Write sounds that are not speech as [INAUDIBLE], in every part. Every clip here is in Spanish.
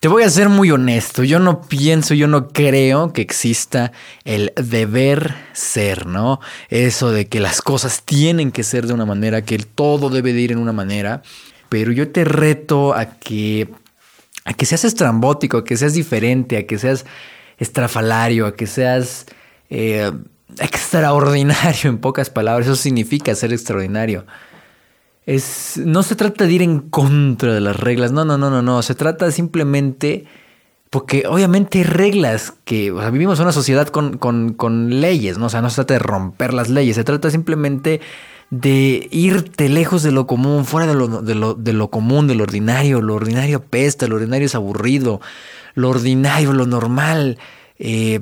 Te voy a ser muy honesto, yo no pienso, yo no creo que exista el deber ser, ¿no? Eso de que las cosas tienen que ser de una manera, que todo debe de ir en una manera, pero yo te reto a que, a que seas estrambótico, a que seas diferente, a que seas estrafalario, a que seas eh, extraordinario [LAUGHS] en pocas palabras, eso significa ser extraordinario. No se trata de ir en contra de las reglas, no, no, no, no, no, se trata simplemente, porque obviamente hay reglas que, o sea, vivimos en una sociedad con, con, con leyes, ¿no? O sea, no se trata de romper las leyes, se trata simplemente de irte lejos de lo común, fuera de lo, de lo, de lo común, de lo ordinario, lo ordinario apesta, lo ordinario es aburrido, lo ordinario, lo normal, eh,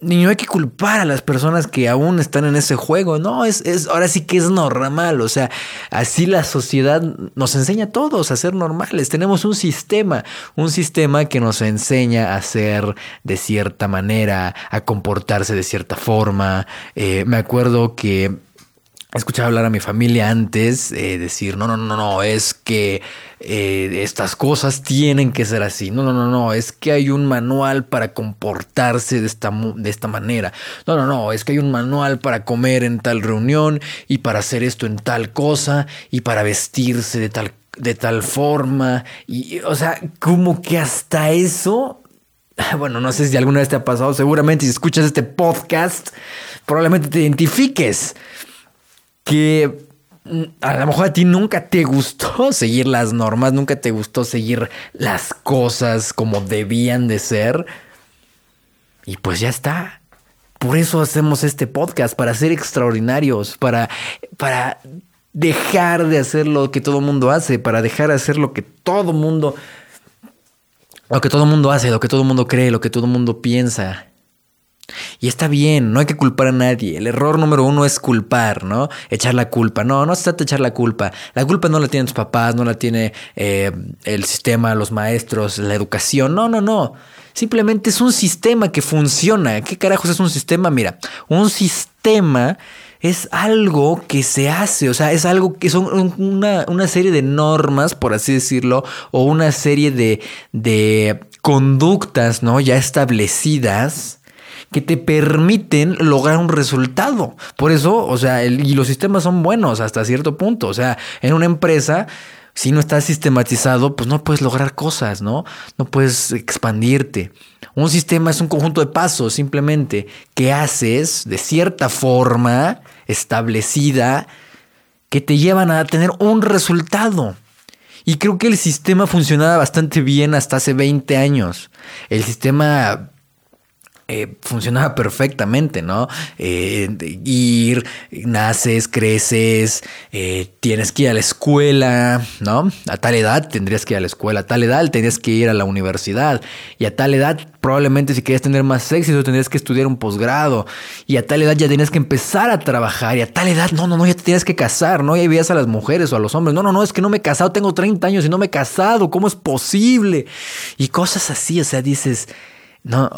ni no hay que culpar a las personas que aún están en ese juego. No, es, es, ahora sí que es normal. O sea, así la sociedad nos enseña a todos a ser normales. Tenemos un sistema, un sistema que nos enseña a ser de cierta manera, a comportarse de cierta forma. Eh, me acuerdo que escuchaba hablar a mi familia antes, eh, decir, no, no, no, no, es que eh, estas cosas tienen que ser así. No, no, no, no, es que hay un manual para comportarse de esta, de esta manera. No, no, no, es que hay un manual para comer en tal reunión y para hacer esto en tal cosa y para vestirse de tal, de tal forma. Y, o sea, como que hasta eso [LAUGHS] bueno, no sé si alguna vez te ha pasado, seguramente si escuchas este podcast, probablemente te identifiques que mm, a lo mejor a ti nunca te gustó [LAUGHS] seguir las normas, nunca te gustó seguir las cosas como debían de ser. Y pues ya está. Por eso hacemos este podcast, para ser extraordinarios, para, para dejar de hacer lo que todo mundo hace, para dejar de hacer lo que todo mundo, lo que todo mundo hace, lo que todo mundo cree, lo que todo mundo piensa. Y está bien, no hay que culpar a nadie. El error número uno es culpar, ¿no? Echar la culpa. No, no se trata de echar la culpa. La culpa no la tienen tus papás, no la tiene eh, el sistema, los maestros, la educación. No, no, no. Simplemente es un sistema que funciona. ¿Qué carajos es un sistema? Mira, un sistema es algo que se hace, o sea, es algo que son una, una serie de normas, por así decirlo, o una serie de, de conductas, ¿no? Ya establecidas que te permiten lograr un resultado. Por eso, o sea, y los sistemas son buenos hasta cierto punto. O sea, en una empresa, si no estás sistematizado, pues no puedes lograr cosas, ¿no? No puedes expandirte. Un sistema es un conjunto de pasos simplemente que haces de cierta forma establecida que te llevan a tener un resultado. Y creo que el sistema funcionaba bastante bien hasta hace 20 años. El sistema eh, funcionaba perfectamente, ¿no? Eh, ir, naces, creces, eh, tienes que ir a la escuela, ¿no? A tal edad tendrías que ir a la escuela, a tal edad tendrías que ir a la universidad y a tal edad probablemente si querías tener más éxito tendrías que estudiar un posgrado y a tal edad ya tenías que empezar a trabajar y a tal edad, no, no, no, ya te tienes que casar, ¿no? Ya veías a las mujeres o a los hombres, no, no, no, es que no me he casado, tengo 30 años y no me he casado, ¿cómo es posible? Y cosas así, o sea, dices, no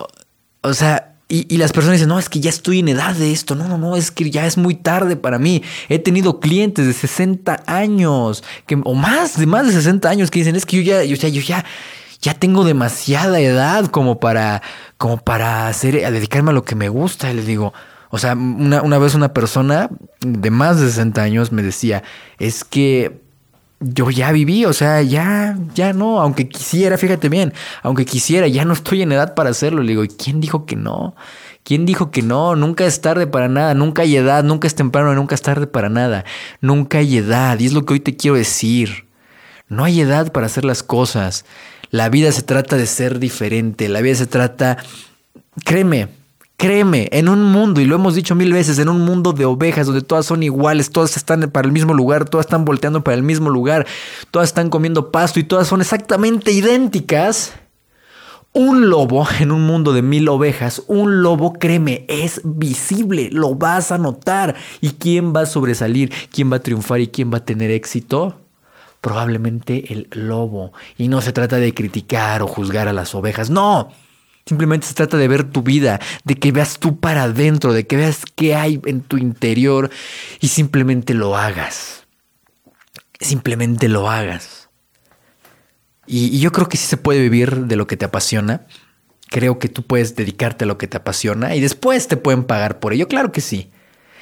o sea, y, las personas dicen, no, es que ya estoy en edad de esto. No, no, no, es que ya es muy tarde para mí. He tenido clientes de 60 años, que, o más, de más de 60 años, que dicen, es que yo ya, yo, yo ya, ya tengo demasiada edad como para, como para hacer, a dedicarme a lo que me gusta. Y les digo, o sea, una, una vez una persona de más de 60 años me decía, es que yo ya viví, o sea, ya, ya no, aunque quisiera, fíjate bien, aunque quisiera, ya no estoy en edad para hacerlo. Le digo, ¿y quién dijo que no? ¿Quién dijo que no? Nunca es tarde para nada, nunca hay edad, nunca es temprano, nunca es tarde para nada, nunca hay edad, y es lo que hoy te quiero decir. No hay edad para hacer las cosas. La vida se trata de ser diferente, la vida se trata, créeme, Créeme, en un mundo, y lo hemos dicho mil veces, en un mundo de ovejas donde todas son iguales, todas están para el mismo lugar, todas están volteando para el mismo lugar, todas están comiendo pasto y todas son exactamente idénticas. Un lobo [LAUGHS] en un mundo de mil ovejas, un lobo, créeme, es visible, lo vas a notar. ¿Y quién va a sobresalir? ¿Quién va a triunfar y quién va a tener éxito? Probablemente el lobo. Y no se trata de criticar o juzgar a las ovejas, no. Simplemente se trata de ver tu vida, de que veas tú para adentro, de que veas qué hay en tu interior y simplemente lo hagas. Simplemente lo hagas. Y, yo creo que sí se puede vivir de lo que te apasiona. Creo que tú puedes dedicarte a lo que te apasiona y después te pueden pagar por ello. Claro que sí.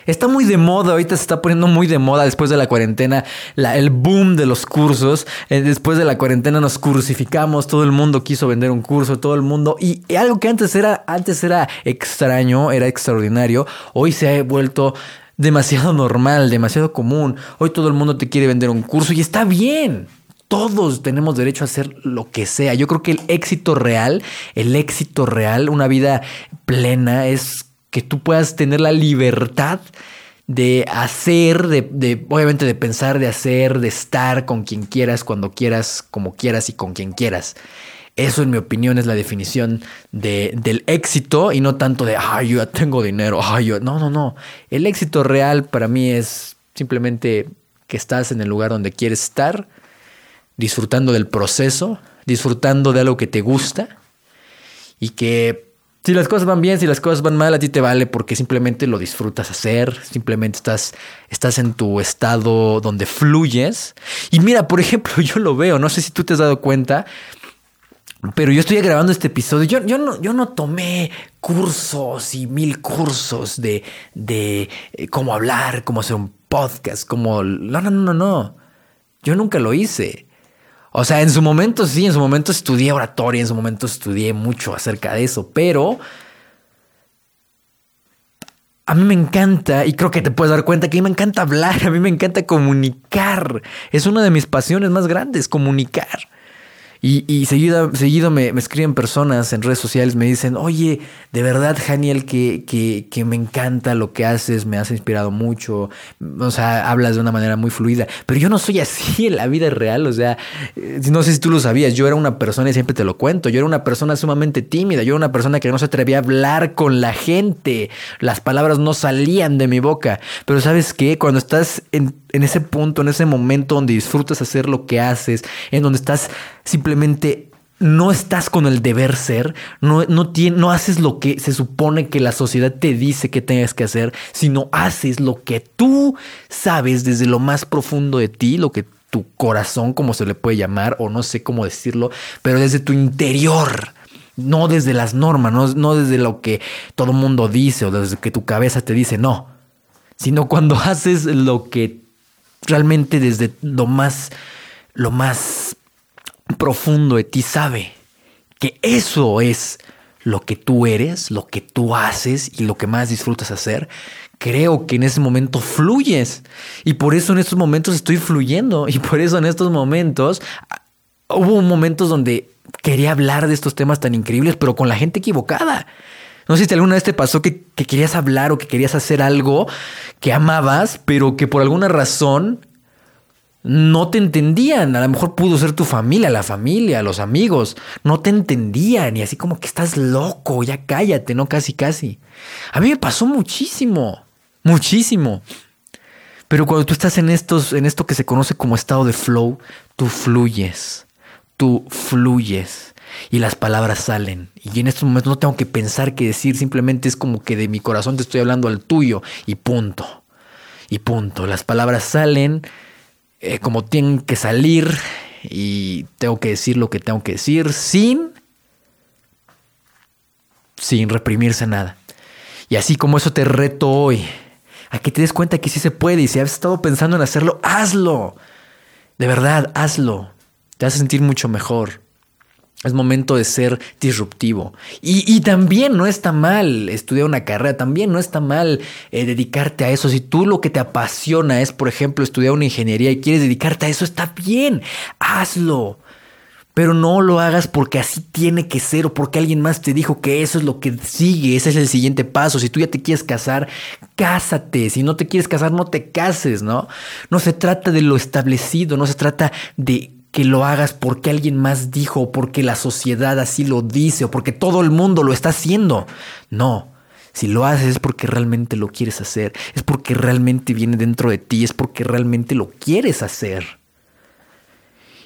Está muy de moda, ahorita se está poniendo muy de moda después de la cuarentena, el boom de los cursos. Eh, después de la cuarentena nos crucificamos, todo el mundo quiso vender un curso, todo el mundo. Y, y algo que antes era, antes era extraño, era extraordinario, hoy se ha vuelto demasiado normal, demasiado común. Hoy todo el mundo te quiere vender un curso y está bien. Todos tenemos derecho a hacer lo que sea. Yo creo que el éxito real, el éxito real, una vida plena, es que tú puedas tener la libertad de hacer, de, obviamente de pensar, de hacer, de estar con quien quieras, cuando quieras, como quieras y con quien quieras. Eso, en mi opinión, es la definición de, del éxito y no tanto de, ay, yo ya tengo dinero, ay, yo. No, no, no. El éxito real para mí es simplemente que estás en el lugar donde quieres estar, disfrutando del proceso, disfrutando de algo que te gusta y que si las cosas van bien, si las cosas van mal, a ti te vale porque simplemente lo disfrutas hacer, simplemente estás, estás en tu estado donde fluyes. Y mira, por ejemplo, [LAUGHS] yo lo veo, no sé si tú te has dado cuenta, pero yo estoy grabando este episodio. Yo, yo, no, yo no tomé cursos y mil cursos de, de eh, cómo hablar, cómo hacer un podcast, cómo... No, no, no, no. Yo nunca lo hice. O sea, en su momento sí, en su momento estudié oratoria, en su momento estudié mucho acerca de eso, pero a mí me encanta, y creo que te puedes dar cuenta que a mí me encanta hablar, [LAUGHS] a mí me encanta comunicar. Es una de mis pasiones más grandes, comunicar. Y, seguido, seguido me, escriben personas en redes sociales, me dicen, oye, de verdad, Janiel, que, que, me encanta lo que haces, me has inspirado mucho, o sea, hablas de una manera muy fluida, pero yo no soy así [LAUGHS] en la vida real, o sea, eh, no sé si tú lo sabías, yo era una persona, y siempre te lo cuento, yo era una persona sumamente tímida, yo era una persona que no se atrevía a hablar con la gente, las palabras no salían de mi boca, pero sabes qué, cuando estás en en ese punto, en ese momento donde disfrutas hacer lo que haces, en donde estás simplemente no estás con el deber ser, no, no, no haces lo que se supone que la sociedad te dice que tengas que hacer, sino haces lo que tú sabes desde lo más profundo de ti, lo que tu corazón, como se le puede llamar, o no sé cómo decirlo, pero desde tu interior. No desde las normas, no, no desde lo que todo mundo dice o desde que tu cabeza te dice, no. Sino cuando [LAUGHS] haces lo que realmente desde lo más, lo más profundo de ti sabe que eso es lo que tú eres, lo que tú haces y lo que más disfrutas hacer, creo que en ese momento fluyes. Y por eso en estos momentos estoy fluyendo. Y por eso en estos momentos hubo momentos donde quería hablar de estos temas tan increíbles, pero con la gente equivocada. No sé si alguna vez te pasó que, querías hablar o que querías hacer algo que amabas, pero que por alguna razón no te entendían. A lo mejor pudo ser tu familia, la familia, los amigos. No te entendían y así como que estás loco, ya cállate, ¿no? Casi, casi. A mí me pasó muchísimo, muchísimo. Pero cuando tú estás en, estos, en esto que se conoce como estado de flow, tú fluyes, tú fluyes y las palabras salen. Y en estos momentos no tengo que pensar qué decir, simplemente es como que de mi corazón te estoy hablando al tuyo y punto. Y punto. Las palabras salen eh, como tienen que salir y tengo que decir lo que tengo que decir sin, sin reprimirse nada. Y así como eso te reto hoy, a que te des cuenta que sí se puede y si has estado pensando en hacerlo, hazlo. De verdad, hazlo. Te vas a sentir mucho mejor. Es momento de ser disruptivo. Y, también no está mal estudiar una carrera, también no está mal eh, dedicarte a eso. Si tú lo que te apasiona es, por ejemplo, estudiar una ingeniería y quieres dedicarte a eso, está bien, hazlo. Pero no lo hagas porque así tiene que ser o porque alguien más te dijo que eso es lo que sigue, ese es el siguiente paso. Si tú ya te quieres casar, cásate. Si no te quieres casar, no te cases, ¿no? No se trata de lo establecido, no se trata de que lo hagas porque alguien más dijo, o porque la sociedad así lo dice, o porque todo el mundo lo está haciendo. No. Si lo haces es porque realmente lo quieres hacer, es porque realmente viene dentro de ti, es porque realmente lo quieres hacer.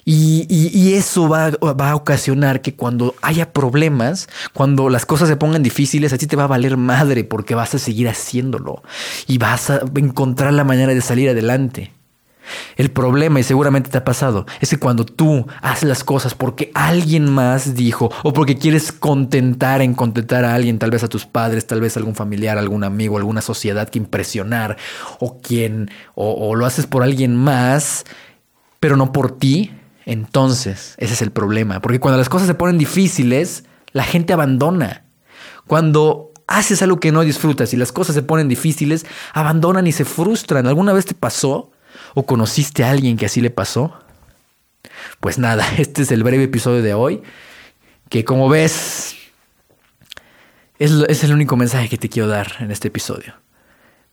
Y, eso va, va, a ocasionar que cuando haya problemas, cuando las cosas se pongan difíciles, a ti te va a valer madre porque vas a seguir haciéndolo y vas a encontrar la manera de salir adelante. El problema, y seguramente te ha pasado, es que cuando tú haces las cosas porque alguien más dijo o porque quieres contentar en contentar a alguien, tal vez a tus padres, tal vez a algún familiar, algún amigo, alguna sociedad que impresionar o quien, o, o lo haces por alguien más, pero no por ti, entonces ese es el problema. Porque cuando las cosas se ponen difíciles, la gente abandona. Cuando haces algo que no disfrutas y las cosas se ponen difíciles, abandonan y se frustran. ¿Alguna vez te pasó? ¿O conociste a alguien que así le pasó? Pues nada, [LAUGHS] este es el breve episodio de hoy, que como ves, es, es el único mensaje que te quiero dar en este episodio.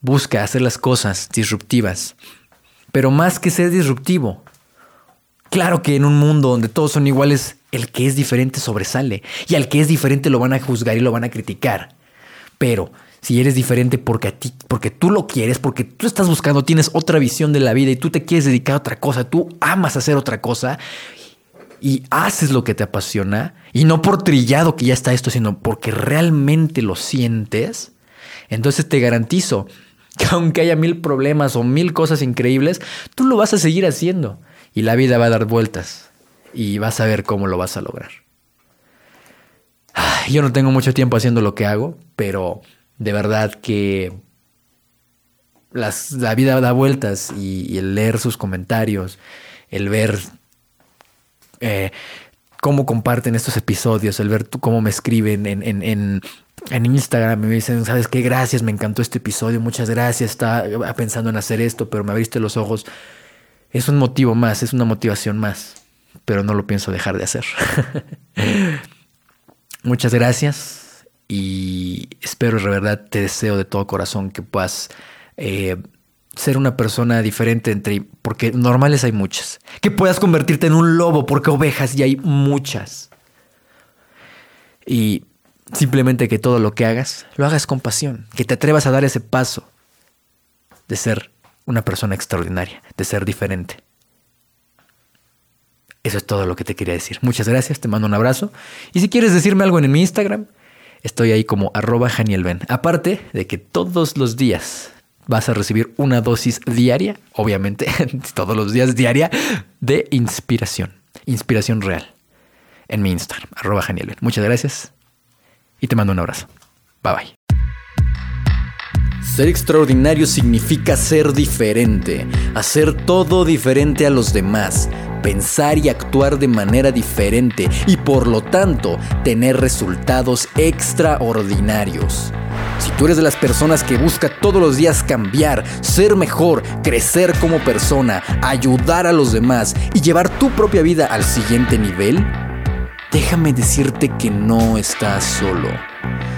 Busca hacer las cosas disruptivas, pero más que ser disruptivo, claro que en un mundo donde todos son iguales, el que es diferente sobresale, y al que es diferente lo van a juzgar y lo van a criticar. Pero si eres diferente porque a ti, porque tú lo quieres, porque tú estás buscando, tienes otra visión de la vida y tú te quieres dedicar a otra cosa, tú amas hacer otra cosa y haces lo que te apasiona y no por trillado que ya está esto, sino porque realmente lo sientes, entonces te garantizo [LAUGHS] que aunque haya mil problemas o mil cosas increíbles, tú lo vas a seguir haciendo y la vida va a dar vueltas y vas a ver cómo lo vas a lograr. Yo no tengo mucho tiempo haciendo lo que hago, pero de verdad que la vida da vueltas y, el leer sus comentarios, el ver eh, cómo comparten estos episodios, el ver cómo me escriben en, en, en, en Instagram, me dicen, ¿sabes qué? Gracias, me encantó este episodio, muchas gracias, estaba pensando en hacer esto, pero me abriste los ojos. Es un motivo más, es una motivación más, pero no lo pienso dejar de hacer. [LAUGHS] muchas gracias y espero de verdad, te deseo de todo corazón que puedas eh, ser una persona diferente entre, porque normales hay muchas, que puedas convertirte en un lobo porque ovejas y hay muchas. Y simplemente que todo lo que hagas, lo hagas con pasión, que te atrevas a dar ese paso de ser una persona extraordinaria, de ser diferente. Eso es todo lo que te quería decir. Muchas gracias, te mando un abrazo. Y si quieres decirme algo en mi Instagram, Estoy ahí como arroba Janielben. Aparte de que todos los días vas a recibir una dosis diaria, obviamente, [LAUGHS] todos los días diaria, de inspiración. Inspiración real. En mi Instagram, arroba Janielben. Muchas gracias y te mando un abrazo. Bye bye. Ser extraordinario significa ser diferente, hacer todo diferente a los demás pensar y actuar de manera diferente y por lo tanto tener resultados extraordinarios. Si tú eres de las personas que busca todos los días cambiar, ser mejor, crecer como persona, ayudar a los demás y llevar tu propia vida al siguiente nivel, déjame decirte que no estás solo.